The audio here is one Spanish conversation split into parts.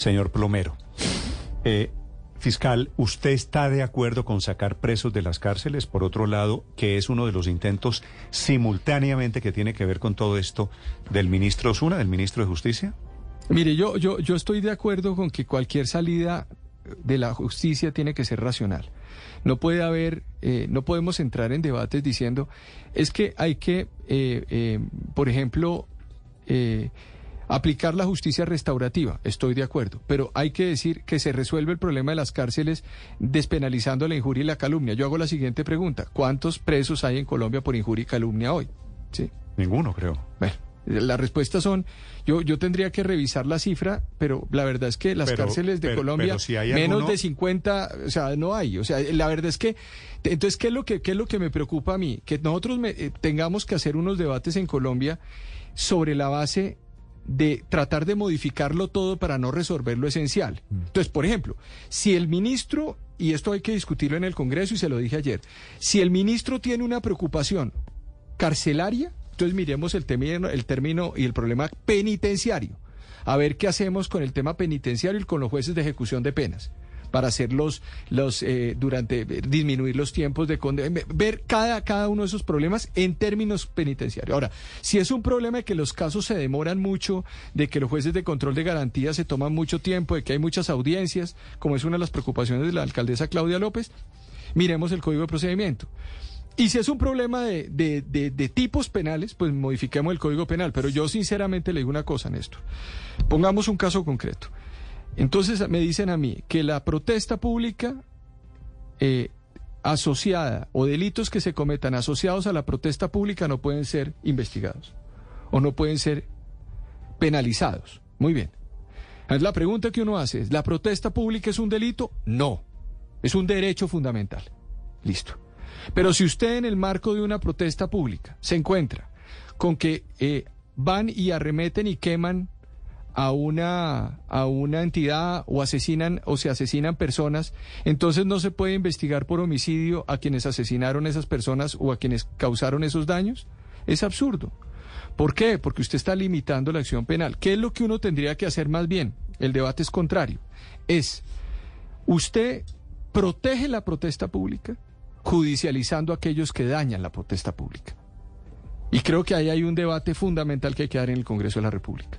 Señor Plomero, eh, fiscal, ¿usted está de acuerdo con sacar presos de las cárceles? Por otro lado, que es uno de los intentos simultáneamente que tiene que ver con todo esto del ministro Osuna, del ministro de Justicia. Mire, yo, yo, yo estoy de acuerdo con que cualquier salida de la justicia tiene que ser racional. No puede haber, eh, no podemos entrar en debates diciendo, es que hay que, eh, por ejemplo, aplicar la justicia restaurativa. Estoy de acuerdo, pero hay que decir que se resuelve el problema de las cárceles despenalizando la injuria y la calumnia. Yo hago la siguiente pregunta: ¿Cuántos presos hay en Colombia por injuria y calumnia hoy? Sí. Ninguno, creo. Bueno. Las respuestas son, yo, yo tendría que revisar la cifra, pero la verdad es que las cárceles de Colombia, menos de 50, o sea, no hay. O sea, la verdad es que, entonces, ¿qué es lo que, qué es lo que me preocupa a mí? Que nosotros eh, tengamos que hacer unos debates en Colombia sobre la base de tratar de modificarlo todo para no resolver lo esencial. Mm. Entonces, por ejemplo, si el ministro, y esto hay que discutirlo en el Congreso y se lo dije ayer, si el ministro tiene una preocupación carcelaria, entonces miremos el término, el término y el problema penitenciario. A ver qué hacemos con el tema penitenciario y con los jueces de ejecución de penas para hacerlos los eh, durante disminuir los tiempos de condena, ver cada cada uno de esos problemas en términos penitenciarios. Ahora, si es un problema de que los casos se demoran mucho, de que los jueces de control de garantía se toman mucho tiempo, de que hay muchas audiencias, como es una de las preocupaciones de la alcaldesa Claudia López, miremos el código de procedimiento. Y si es un problema de, de, tipos penales, pues modifiquemos el Código Penal. Pero yo sinceramente le digo una cosa, Néstor. Pongamos un caso concreto. Entonces me dicen a mí que la protesta pública eh, asociada o delitos que se cometan asociados a la protesta pública no pueden ser investigados o no pueden ser penalizados. Muy bien. La pregunta que uno hace es, ¿la protesta pública es un delito? No, es un derecho fundamental. Listo. Pero si usted en el marco de una protesta pública se encuentra con que eh, van y arremeten y queman a una, a una entidad o asesinan o se asesinan personas, entonces no se puede investigar por homicidio a quienes asesinaron esas personas o a quienes causaron esos daños. Es absurdo. ¿Por qué? Porque usted está limitando la acción penal. ¿Qué es lo que uno tendría que hacer más bien? El debate es contrario. Es, usted protege la protesta pública, judicializando a aquellos que dañan la protesta pública. Y creo que ahí hay un debate fundamental que hay que dar en el Congreso de la República.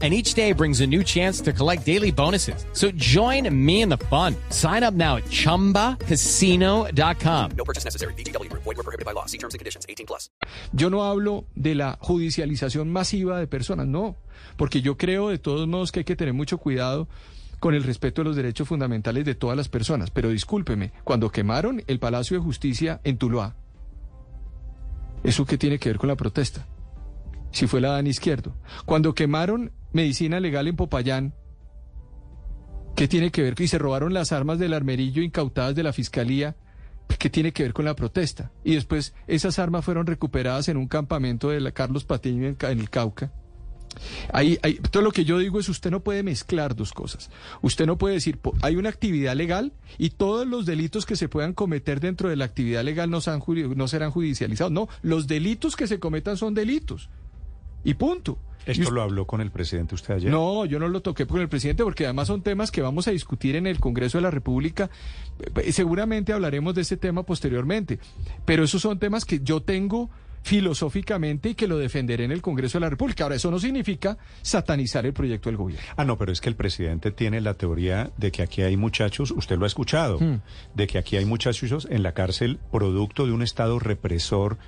and each day brings a new chance to collect daily bonuses. So join me in the fun. Sign up now at ChumbaCasino.com. No purchase necessary. BGW. Void were prohibited by law. See terms and conditions. 18 plus. Yo no hablo de la judicialización masiva de personas, no. Porque yo creo de todos modos que hay que tener mucho cuidado con el respeto de los derechos fundamentales de todas las personas. Pero discúlpeme, cuando quemaron el Palacio de Justicia en Tuluá, ¿eso qué tiene que ver con la protesta? Si fue la Dan Izquierdo. Cuando quemaron medicina legal en Popayán. ¿Qué tiene que ver? Y se robaron las armas del armerillo incautadas de la fiscalía. ¿Qué tiene que ver con la protesta? Y después esas armas fueron recuperadas en un campamento de la Carlos Patiño en, el Cauca. Ahí, todo lo que yo digo es usted no puede mezclar dos cosas. Usted no puede decir, hay una actividad legal y todos los delitos que se puedan cometer dentro de la actividad legal no, no serán judicializados. No, los delitos que se cometan son delitos. Y punto. ¿Esto lo habló con el presidente usted ayer? No, yo no lo toqué con el presidente porque además son temas que vamos a discutir en el Congreso de la República. Seguramente hablaremos de ese tema posteriormente, pero esos son temas que yo tengo filosóficamente y que lo defenderé en el Congreso de la República. Ahora, eso no significa satanizar el proyecto del gobierno. Ah, no, pero es que el presidente tiene la teoría de que aquí hay muchachos, usted lo ha escuchado, hmm. de que aquí hay muchachos en la cárcel producto de un Estado represor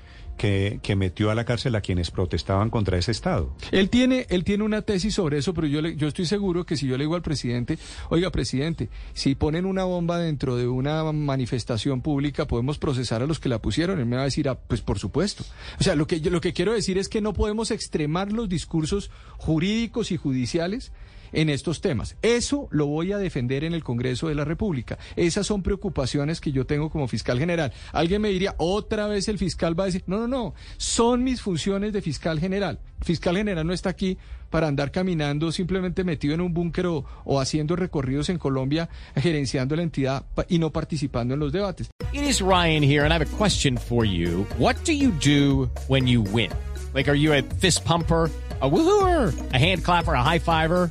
que, metió a la cárcel a quienes protestaban contra ese Estado. Él tiene, él tiene una tesis sobre eso, pero yo, le, yo estoy seguro que si yo le digo al presidente, oiga, presidente, si ponen una bomba dentro de una manifestación pública, podemos procesar a los que la pusieron. Él me va a decir, ah, pues por supuesto. O sea, lo que, yo, lo que quiero decir es que no podemos extremar los discursos jurídicos y judiciales en estos temas. Eso lo voy a defender en el Congreso de la República. Esas son preocupaciones que yo tengo como fiscal general. Alguien me diría, otra vez el fiscal va a decir, no, no, no, son mis funciones de fiscal general. fiscal general no está aquí para andar caminando simplemente metido en un búnker o, o, haciendo recorridos en Colombia, gerenciando la entidad y no participando en los debates. It is Ryan here and I have a question for you. What do you do when you win? Like, are you a fist pumper? a woohooer, a hand clapper, a high fiver.